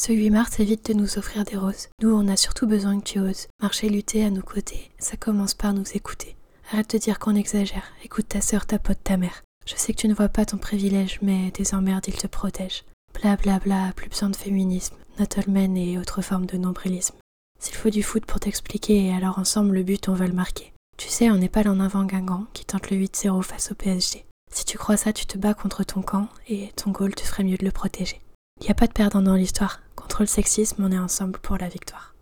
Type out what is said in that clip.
Ce 8 mars évite de nous offrir des roses. Nous, on a surtout besoin que tu oses. Marcher, lutter à nos côtés, ça commence par nous écouter. Arrête de dire qu'on exagère. Écoute ta sœur, ta pote, ta mère. Je sais que tu ne vois pas ton privilège, mais des emmerdes, il te protège. Bla bla bla, plus besoin de féminisme, men et autres formes de nombrilisme. S'il faut du foot pour t'expliquer, alors ensemble le but on va le marquer. Tu sais, on n'est pas en avant Guingamp qui tente le 8-0 face au PSG. Si tu crois ça, tu te bats contre ton camp et ton goal te ferait mieux de le protéger. Il n'y a pas de perdant dans l'histoire. Contre le sexisme, on est ensemble pour la victoire.